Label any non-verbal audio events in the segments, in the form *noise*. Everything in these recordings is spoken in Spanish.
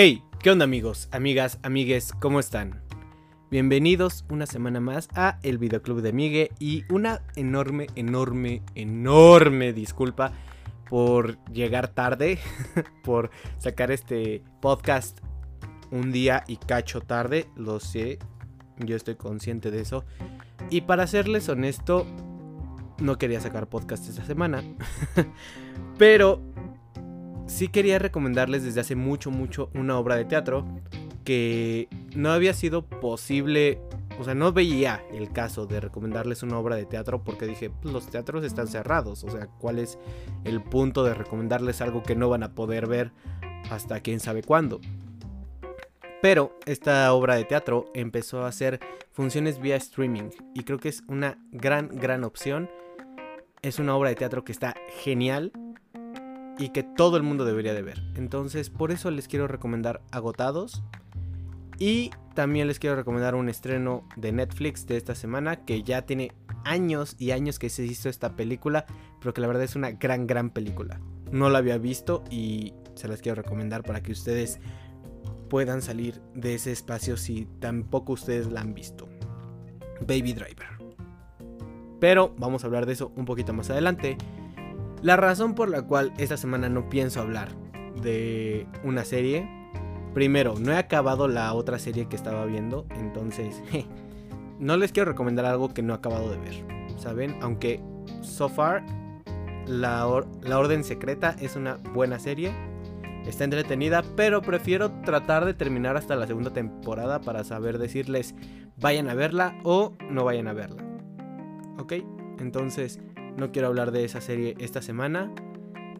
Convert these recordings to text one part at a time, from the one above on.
Hey, ¿qué onda amigos, amigas, amigues? ¿Cómo están? Bienvenidos una semana más a el Videoclub de Migue y una enorme, enorme, enorme disculpa por llegar tarde, *laughs* por sacar este podcast un día y cacho tarde, lo sé, yo estoy consciente de eso. Y para serles honesto, no quería sacar podcast esta semana, *laughs* pero sí quería recomendarles desde hace mucho, mucho una obra de teatro que no había sido posible, o sea, no veía el caso de recomendarles una obra de teatro porque dije, pues, los teatros están cerrados, o sea, ¿cuál es el punto de recomendarles algo que no van a poder ver hasta quién sabe cuándo? Pero esta obra de teatro empezó a hacer funciones vía streaming y creo que es una gran, gran opción. Es una obra de teatro que está genial y que todo el mundo debería de ver. Entonces, por eso les quiero recomendar Agotados. Y también les quiero recomendar un estreno de Netflix de esta semana que ya tiene años y años que se hizo esta película, pero que la verdad es una gran, gran película. No la había visto y se las quiero recomendar para que ustedes puedan salir de ese espacio si tampoco ustedes la han visto. Baby Driver. Pero vamos a hablar de eso un poquito más adelante. La razón por la cual esta semana no pienso hablar de una serie. Primero, no he acabado la otra serie que estaba viendo. Entonces, *laughs* no les quiero recomendar algo que no he acabado de ver. ¿Saben? Aunque so far, la, la Orden Secreta es una buena serie. Está entretenida, pero prefiero tratar de terminar hasta la segunda temporada para saber decirles vayan a verla o no vayan a verla. ¿Ok? Entonces, no quiero hablar de esa serie esta semana.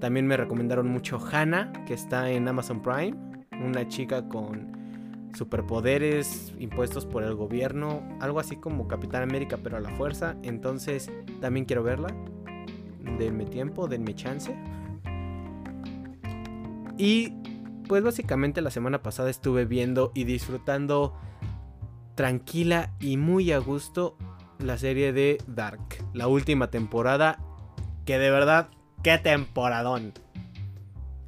También me recomendaron mucho Hannah, que está en Amazon Prime. Una chica con superpoderes impuestos por el gobierno. Algo así como Capitán América, pero a la fuerza. Entonces también quiero verla. Denme tiempo, denme chance. Y pues básicamente la semana pasada estuve viendo y disfrutando tranquila y muy a gusto la serie de Dark, la última temporada, que de verdad, qué temporadón.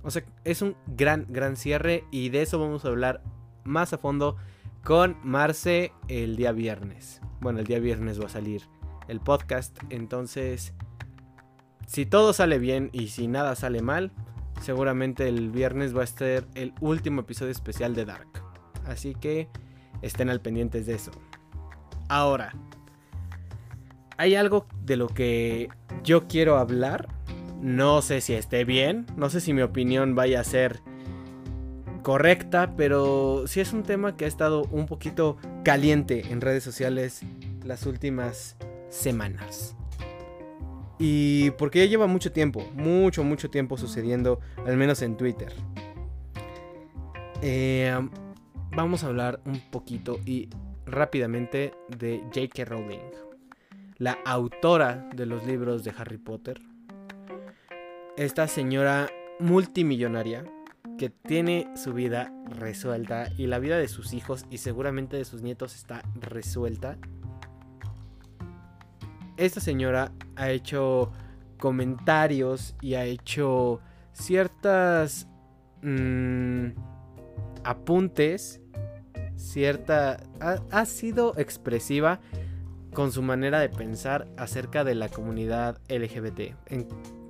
O sea, es un gran, gran cierre y de eso vamos a hablar más a fondo con Marce el día viernes. Bueno, el día viernes va a salir el podcast, entonces, si todo sale bien y si nada sale mal, seguramente el viernes va a ser el último episodio especial de Dark. Así que estén al pendientes de eso. Ahora, hay algo de lo que yo quiero hablar. No sé si esté bien, no sé si mi opinión vaya a ser correcta, pero sí es un tema que ha estado un poquito caliente en redes sociales las últimas semanas. Y porque ya lleva mucho tiempo, mucho, mucho tiempo sucediendo, al menos en Twitter. Eh, vamos a hablar un poquito y rápidamente de J.K. Rowling la autora de los libros de Harry Potter. Esta señora multimillonaria que tiene su vida resuelta y la vida de sus hijos y seguramente de sus nietos está resuelta. Esta señora ha hecho comentarios y ha hecho ciertas mm, apuntes, cierta... ha sido expresiva con su manera de pensar acerca de la comunidad LGBT.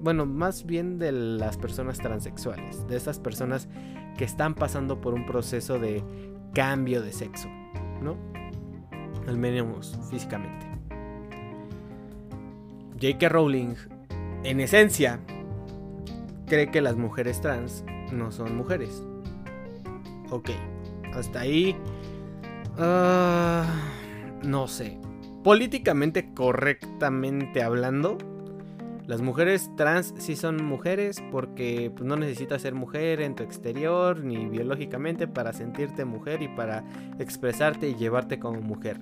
bueno, más bien de las personas transexuales, de esas personas que están pasando por un proceso de cambio de sexo, ¿no? Al menos físicamente. J.K. Rowling, en esencia, cree que las mujeres trans no son mujeres. Ok, hasta ahí... Ah, no sé políticamente correctamente hablando, las mujeres trans sí son mujeres porque pues, no necesitas ser mujer en tu exterior ni biológicamente para sentirte mujer y para expresarte y llevarte como mujer.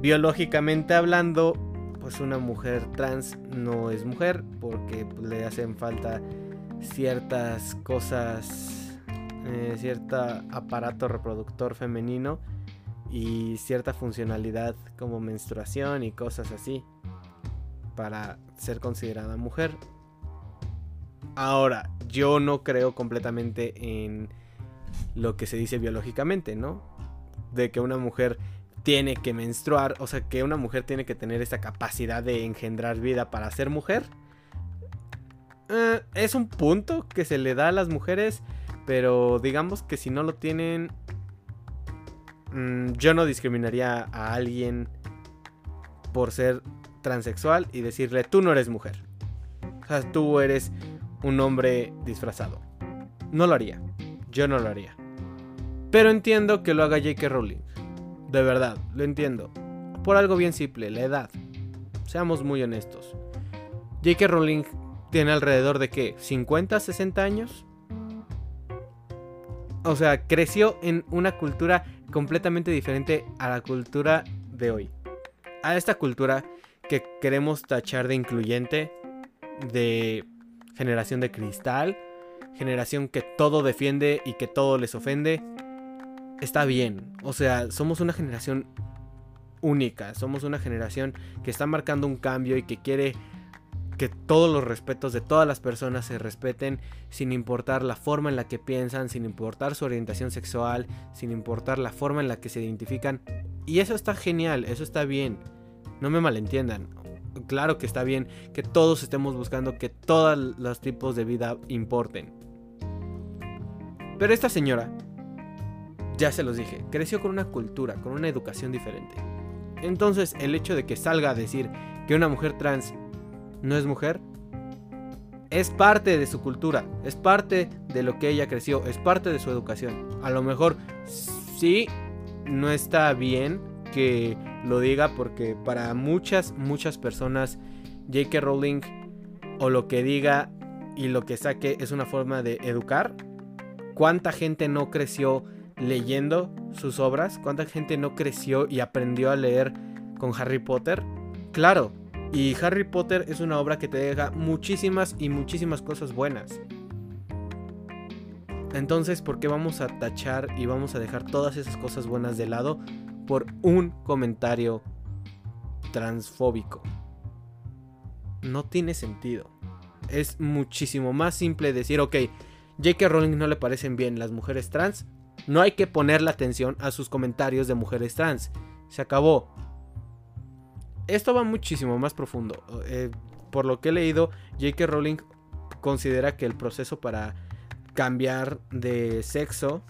Biológicamente hablando, pues una mujer trans no es mujer porque pues, le hacen falta ciertas cosas, eh, cierto aparato reproductor femenino y cierta funcionalidad como menstruación y cosas así para ser considerada mujer. Ahora, yo no creo completamente en lo que se dice biológicamente, ¿no? De que una mujer tiene que menstruar, o sea, que una mujer tiene que tener esa capacidad de engendrar vida para ser mujer. Eh, es un punto que se le da a las mujeres, pero digamos que si no lo tienen, mm, yo no discriminaría a alguien por ser transexual y decirle, tú no eres mujer. O sea, tú eres un hombre disfrazado. No lo haría. Yo no lo haría. Pero entiendo que lo haga J.K. Rowling. De verdad, lo entiendo. Por algo bien simple, la edad. Seamos muy honestos. J.K. Rowling tiene alrededor de qué? ¿50, 60 años? O sea, creció en una cultura completamente diferente a la cultura de hoy. A esta cultura que queremos tachar de incluyente, de generación de cristal, generación que todo defiende y que todo les ofende, está bien. O sea, somos una generación única, somos una generación que está marcando un cambio y que quiere que todos los respetos de todas las personas se respeten sin importar la forma en la que piensan, sin importar su orientación sexual, sin importar la forma en la que se identifican. Y eso está genial, eso está bien. No me malentiendan. Claro que está bien que todos estemos buscando que todos los tipos de vida importen. Pero esta señora, ya se los dije, creció con una cultura, con una educación diferente. Entonces el hecho de que salga a decir que una mujer trans no es mujer, es parte de su cultura, es parte de lo que ella creció, es parte de su educación. A lo mejor sí no está bien que lo diga porque para muchas, muchas personas J.K. Rowling o lo que diga y lo que saque es una forma de educar. ¿Cuánta gente no creció leyendo sus obras? ¿Cuánta gente no creció y aprendió a leer con Harry Potter? Claro, y Harry Potter es una obra que te deja muchísimas y muchísimas cosas buenas. Entonces, ¿por qué vamos a tachar y vamos a dejar todas esas cosas buenas de lado por un comentario transfóbico? No tiene sentido. Es muchísimo más simple decir, ok, J.K. Rowling no le parecen bien las mujeres trans. No hay que ponerle atención a sus comentarios de mujeres trans. Se acabó esto va muchísimo más profundo. Eh, por lo que he leído, J.K. Rowling considera que el proceso para cambiar de sexo,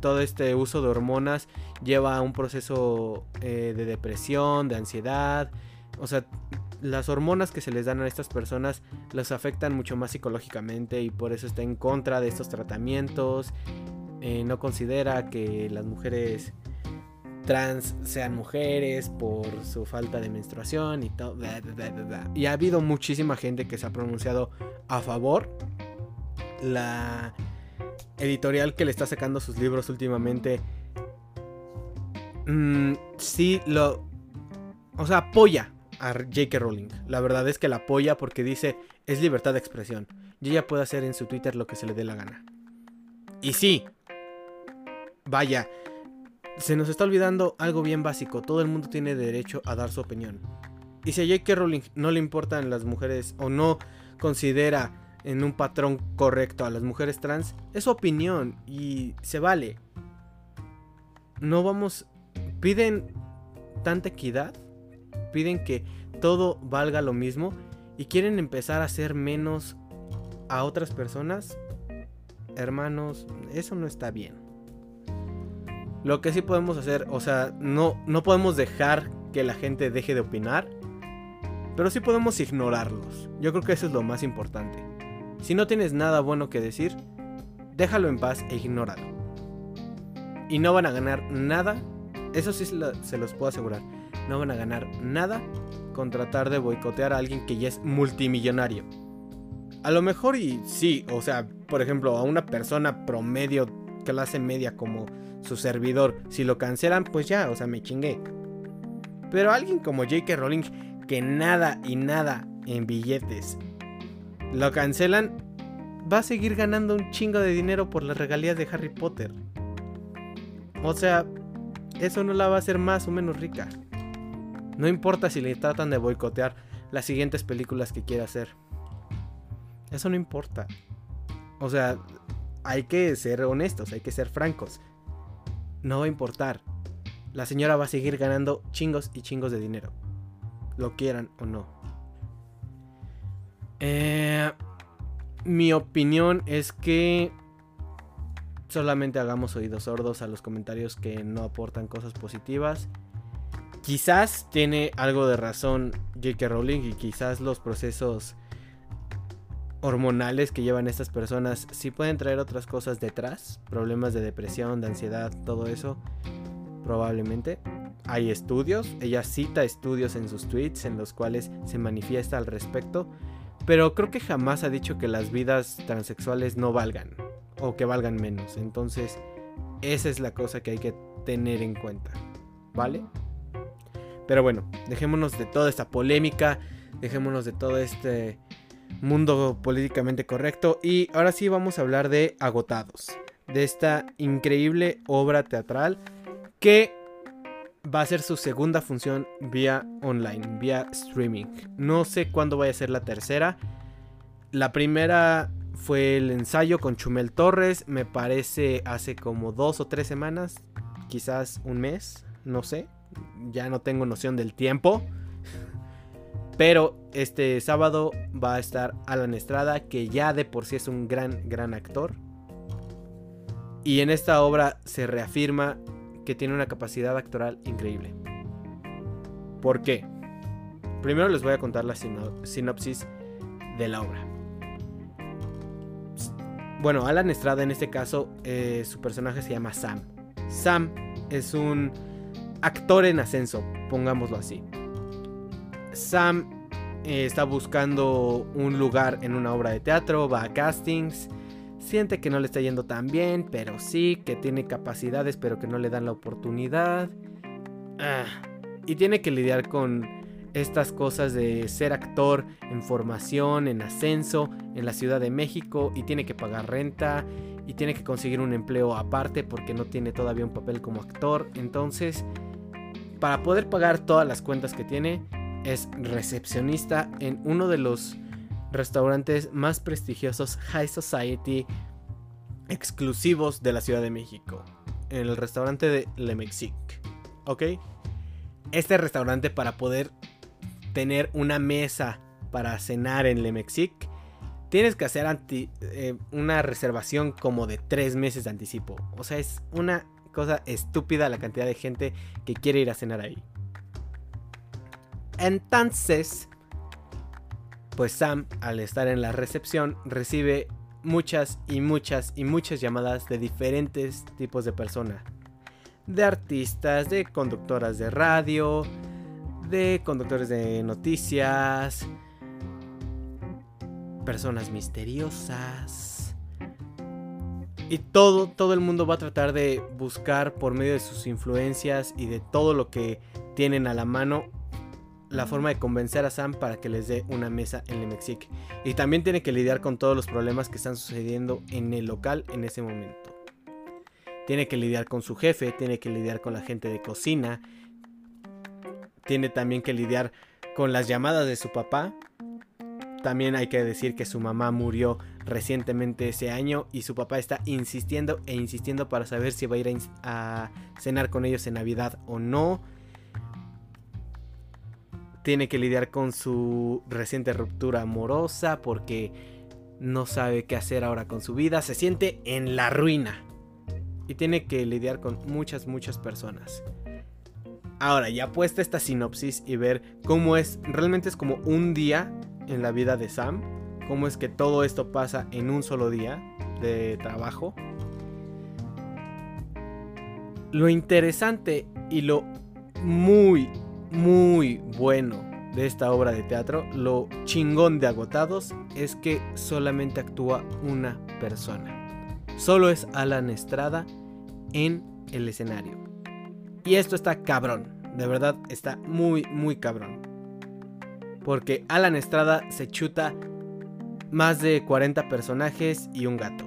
todo este uso de hormonas, lleva a un proceso eh, de depresión, de ansiedad. O sea, las hormonas que se les dan a estas personas las afectan mucho más psicológicamente y por eso está en contra de estos tratamientos. Eh, no considera que las mujeres trans sean mujeres por su falta de menstruación y todo. Y ha habido muchísima gente que se ha pronunciado a favor. La editorial que le está sacando sus libros últimamente. Mm, sí, lo. O sea, apoya a J.K. Rowling. La verdad es que la apoya porque dice: es libertad de expresión. Y ella puede hacer en su Twitter lo que se le dé la gana. Y sí. Vaya, se nos está olvidando algo bien básico. Todo el mundo tiene derecho a dar su opinión. Y si a J.K. Rowling no le importan las mujeres o no considera en un patrón correcto a las mujeres trans, es su opinión y se vale. No vamos... Piden tanta equidad, piden que todo valga lo mismo y quieren empezar a hacer menos a otras personas. Hermanos, eso no está bien. Lo que sí podemos hacer, o sea, no, no podemos dejar que la gente deje de opinar, pero sí podemos ignorarlos. Yo creo que eso es lo más importante. Si no tienes nada bueno que decir, déjalo en paz e ignóralo. Y no van a ganar nada, eso sí se los puedo asegurar, no van a ganar nada con tratar de boicotear a alguien que ya es multimillonario. A lo mejor y sí, o sea, por ejemplo, a una persona promedio clase media como su servidor, si lo cancelan, pues ya, o sea, me chingué. Pero alguien como J.K. Rowling, que nada y nada en billetes, lo cancelan, va a seguir ganando un chingo de dinero por las regalías de Harry Potter. O sea, eso no la va a hacer más o menos rica. No importa si le tratan de boicotear las siguientes películas que quiera hacer. Eso no importa. O sea, hay que ser honestos, hay que ser francos. No va a importar. La señora va a seguir ganando chingos y chingos de dinero. Lo quieran o no. Eh, mi opinión es que solamente hagamos oídos sordos a los comentarios que no aportan cosas positivas. Quizás tiene algo de razón J.K. Rowling y quizás los procesos hormonales que llevan estas personas sí pueden traer otras cosas detrás, problemas de depresión, de ansiedad, todo eso, probablemente. Hay estudios, ella cita estudios en sus tweets en los cuales se manifiesta al respecto, pero creo que jamás ha dicho que las vidas transexuales no valgan o que valgan menos. Entonces, esa es la cosa que hay que tener en cuenta, ¿vale? Pero bueno, dejémonos de toda esta polémica, dejémonos de todo este mundo políticamente correcto y ahora sí vamos a hablar de Agotados, de esta increíble obra teatral que va a ser su segunda función vía online, vía streaming. No sé cuándo vaya a ser la tercera. La primera fue el ensayo con Chumel Torres, me parece hace como dos o tres semanas, quizás un mes, no sé, ya no tengo noción del tiempo. Pero este sábado va a estar Alan Estrada, que ya de por sí es un gran, gran actor. Y en esta obra se reafirma que tiene una capacidad actoral increíble. ¿Por qué? Primero les voy a contar la sinopsis de la obra. Bueno, Alan Estrada en este caso, eh, su personaje se llama Sam. Sam es un actor en ascenso, pongámoslo así. Sam eh, está buscando un lugar en una obra de teatro, va a castings, siente que no le está yendo tan bien, pero sí, que tiene capacidades, pero que no le dan la oportunidad. Ah, y tiene que lidiar con estas cosas de ser actor en formación, en ascenso, en la Ciudad de México, y tiene que pagar renta, y tiene que conseguir un empleo aparte porque no tiene todavía un papel como actor. Entonces, para poder pagar todas las cuentas que tiene, es recepcionista en uno de los restaurantes más prestigiosos High Society exclusivos de la Ciudad de México. En el restaurante de Le Mexique. ¿Ok? Este restaurante para poder tener una mesa para cenar en Le Mexique, tienes que hacer eh, una reservación como de tres meses de anticipo. O sea, es una cosa estúpida la cantidad de gente que quiere ir a cenar ahí. Entonces, pues Sam, al estar en la recepción, recibe muchas y muchas y muchas llamadas de diferentes tipos de personas. De artistas, de conductoras de radio, de conductores de noticias, personas misteriosas. Y todo, todo el mundo va a tratar de buscar por medio de sus influencias y de todo lo que tienen a la mano la forma de convencer a Sam para que les dé una mesa en Mexique. Y también tiene que lidiar con todos los problemas que están sucediendo en el local en ese momento. Tiene que lidiar con su jefe, tiene que lidiar con la gente de cocina, tiene también que lidiar con las llamadas de su papá. También hay que decir que su mamá murió recientemente ese año y su papá está insistiendo e insistiendo para saber si va a ir a, cenar con ellos en Navidad o no tiene que lidiar con su reciente ruptura amorosa porque no sabe qué hacer ahora con su vida, se siente en la ruina y tiene que lidiar con muchas, muchas personas. Ahora, ya puesta esta sinopsis y ver cómo es, realmente es como un día en la vida de Sam, cómo es que todo esto pasa en un solo día de trabajo. Lo interesante y lo muy, muy bueno de esta obra de teatro, lo chingón de Agotados es que solamente actúa una persona. Solo es Alan Estrada en el escenario. Y esto está cabrón, de verdad está muy, muy cabrón. Porque Alan Estrada se chuta más de 40 personajes y un gato.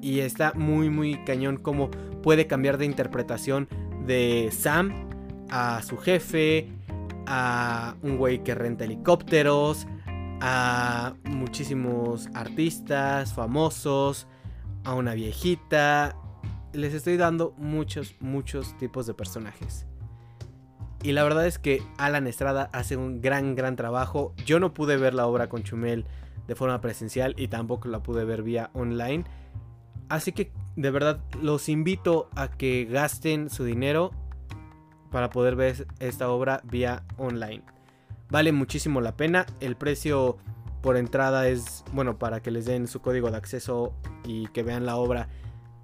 Y está muy, muy cañón como puede cambiar de interpretación de Sam a su jefe, a un güey que renta helicópteros, a muchísimos artistas famosos, a una viejita. Les estoy dando muchos, muchos tipos de personajes. Y la verdad es que Alan Estrada hace un gran, gran trabajo. Yo no pude ver la obra con Chumel de forma presencial y tampoco la pude ver vía online. Así que de verdad los invito a que gasten su dinero para poder ver esta obra vía online. Vale muchísimo la pena. El precio por entrada es, bueno, para que les den su código de acceso y que vean la obra,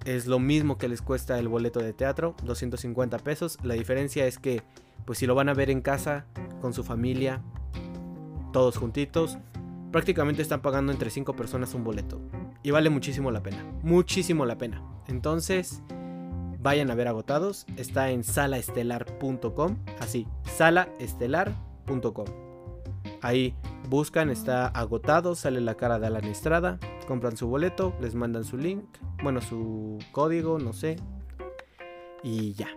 es lo mismo que les cuesta el boleto de teatro, 250 pesos. La diferencia es que, pues si lo van a ver en casa, con su familia, todos juntitos, prácticamente están pagando entre 5 personas un boleto. Y vale muchísimo la pena, muchísimo la pena. Entonces, vayan a ver agotados. Está en salaestelar.com, así, salaestelar.com. Ahí buscan, está agotado, sale la cara de Alan Estrada, compran su boleto, les mandan su link, bueno, su código, no sé. Y ya,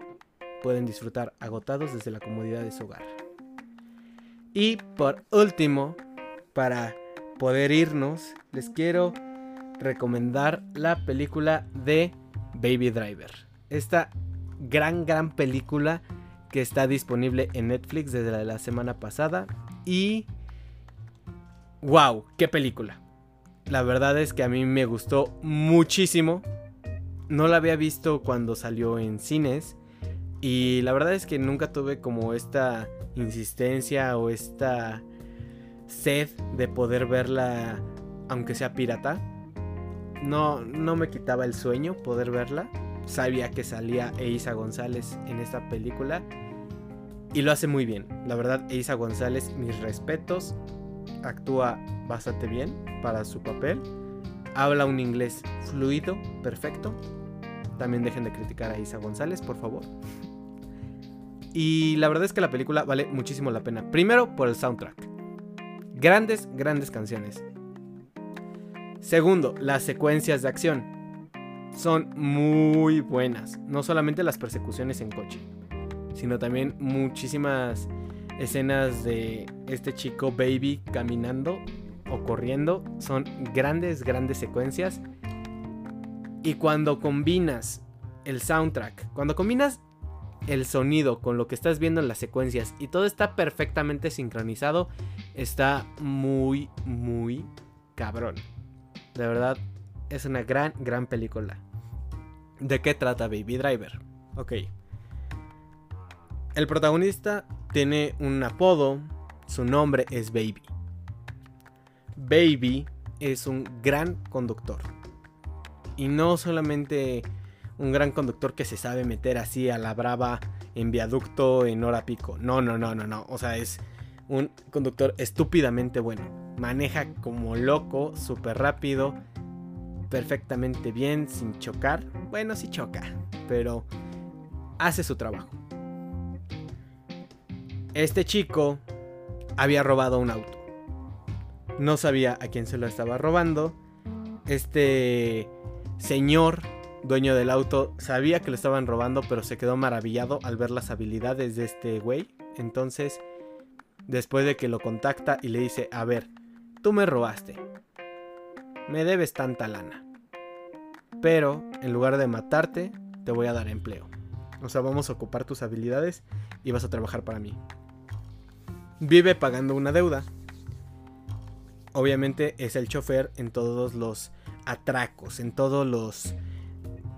pueden disfrutar agotados desde la comodidad de su hogar. Y por último, para poder irnos, les quiero recomendar la película de Baby Driver. Esta gran, gran película que está disponible en Netflix desde la, semana pasada. Y... ¡Wow! ¡Qué película! La verdad es que a mí me gustó muchísimo. No la había visto cuando salió en cines. Y la verdad es que nunca tuve como esta insistencia o esta sed de poder verla aunque sea pirata. No, no me quitaba el sueño poder verla. Sabía que salía Eiza González en esta película. Y lo hace muy bien. La verdad, Eiza González, mis respetos. Actúa bastante bien para su papel. Habla un inglés fluido, perfecto. También dejen de criticar a Isa González, por favor. Y la verdad es que la película vale muchísimo la pena. Primero por el soundtrack. Grandes, grandes canciones. Segundo, las secuencias de acción. Son muy buenas. No solamente las persecuciones en coche, sino también muchísimas escenas de este chico baby caminando o corriendo. Son grandes, grandes secuencias. Y cuando combinas el soundtrack, cuando combinas el sonido con lo que estás viendo en las secuencias y todo está perfectamente sincronizado, está muy, muy cabrón. De verdad, es una gran, gran película. ¿De qué trata Baby Driver? Ok. El protagonista tiene un apodo, su nombre es Baby. Baby es un gran conductor. Y no solamente un gran conductor que se sabe meter así a la brava en viaducto en hora pico. No, no, no, no, no. O sea, es un conductor estúpidamente bueno. Maneja como loco, súper rápido, perfectamente bien, sin chocar. Bueno, sí choca, pero hace su trabajo. Este chico había robado un auto. No sabía a quién se lo estaba robando. Este señor dueño del auto sabía que lo estaban robando, pero se quedó maravillado al ver las habilidades de este güey. Entonces, después de que lo contacta y le dice, a ver, tú me robaste. Me debes tanta lana. Pero, en lugar de matarte, te voy a dar empleo. O sea, vamos a ocupar tus habilidades y vas a trabajar para mí. Vive pagando una deuda. Obviamente es el chofer en todos los atracos, en todos los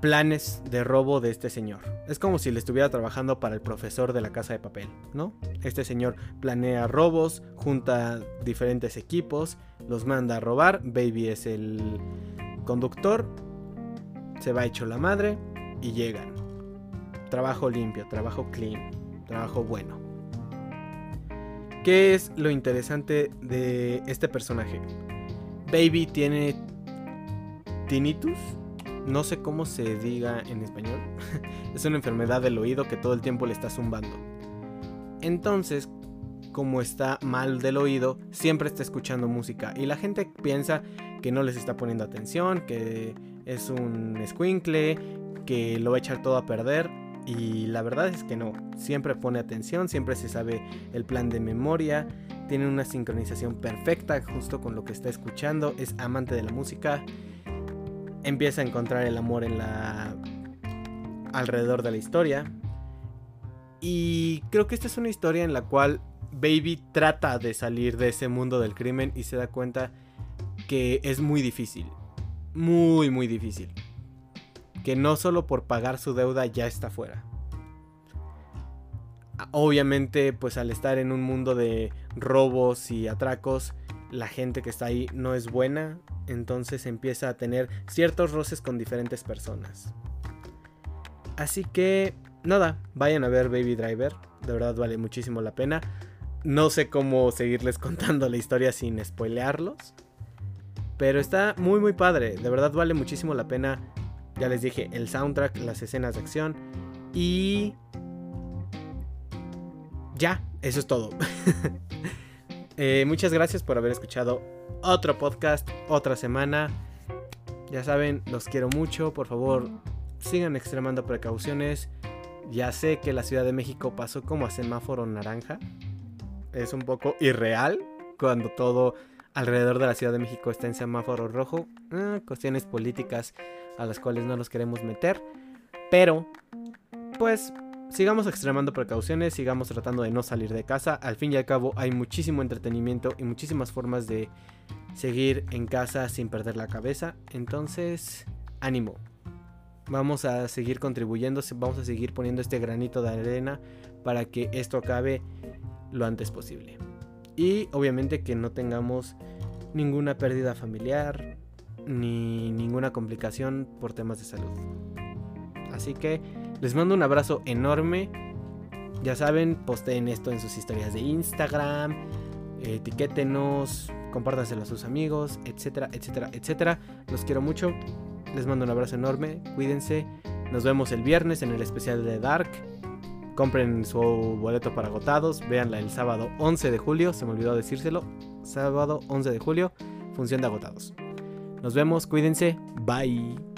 planes de robo de este señor. Es como si le estuviera trabajando para el profesor de la casa de papel, ¿no? Este señor planea robos, junta diferentes equipos, los manda a robar, Baby es el conductor, se va hecho la madre y llegan. Trabajo limpio, trabajo clean, trabajo bueno. ¿Qué es lo interesante de este personaje? Baby tiene tinnitus, no sé cómo se diga en español. *laughs* es una enfermedad del oído que todo el tiempo le está zumbando. Entonces, como está mal del oído, siempre está escuchando música. Y la gente piensa que no les está poniendo atención, que es un squinkle, que lo va a echar todo a perder. Y la verdad es que no. Siempre pone atención, siempre se sabe el plan de memoria. tiene una sincronización perfecta justo con lo que está escuchando, es amante de la música, empieza a encontrar el amor en la alrededor de la historia. Y creo que esta es una historia en la cual Baby trata de salir de ese mundo del crimen y se da cuenta que es muy difícil. Muy, muy difícil. Que no solo por pagar su deuda ya está fuera. Obviamente, pues al estar en un mundo de robos y atracos, la gente que está ahí no es buena, entonces empieza a tener ciertos roces con diferentes personas. Así que, nada, vayan a ver Baby Driver, de verdad vale muchísimo la pena. No sé cómo seguirles *laughs* contando la historia sin spoilearlos, pero está muy muy padre, de verdad vale muchísimo la pena. Ya les dije, el soundtrack, las escenas de acción y... Ya, eso es todo. *laughs* Eh, muchas gracias por haber escuchado otro podcast, otra semana. Ya saben, los quiero mucho. Por favor, sigan extremando precauciones. Ya sé que la Ciudad de México pasó como a semáforo naranja. Es un poco irreal cuando todo alrededor de la Ciudad de México está en semáforo rojo. Eh, cuestiones políticas a las cuales no nos queremos meter. Pero, pues sigamos extremando precauciones, sigamos tratando de no salir de casa. Al fin y al cabo hay muchísimo entretenimiento y muchísimas formas de seguir en casa sin perder la cabeza. Entonces, ánimo. Vamos a seguir contribuyendo, vamos a seguir poniendo este granito de arena para que esto acabe lo antes posible. Y obviamente que no tengamos ninguna pérdida familiar ni ninguna complicación por temas de salud. Así que les mando un abrazo enorme. Ya saben, posteen esto en sus historias de Instagram, etiquétenos, compártaselo a sus amigos, etcétera, etcétera, etcétera. Los quiero mucho. Les mando un abrazo enorme. Cuídense. Nos vemos el viernes en el especial de Dark. Compren su boleto para agotados. Véanla el sábado 11 de julio. Se me olvidó decírselo. Sábado 11 de julio. Función de agotados. Nos vemos. Cuídense. Bye.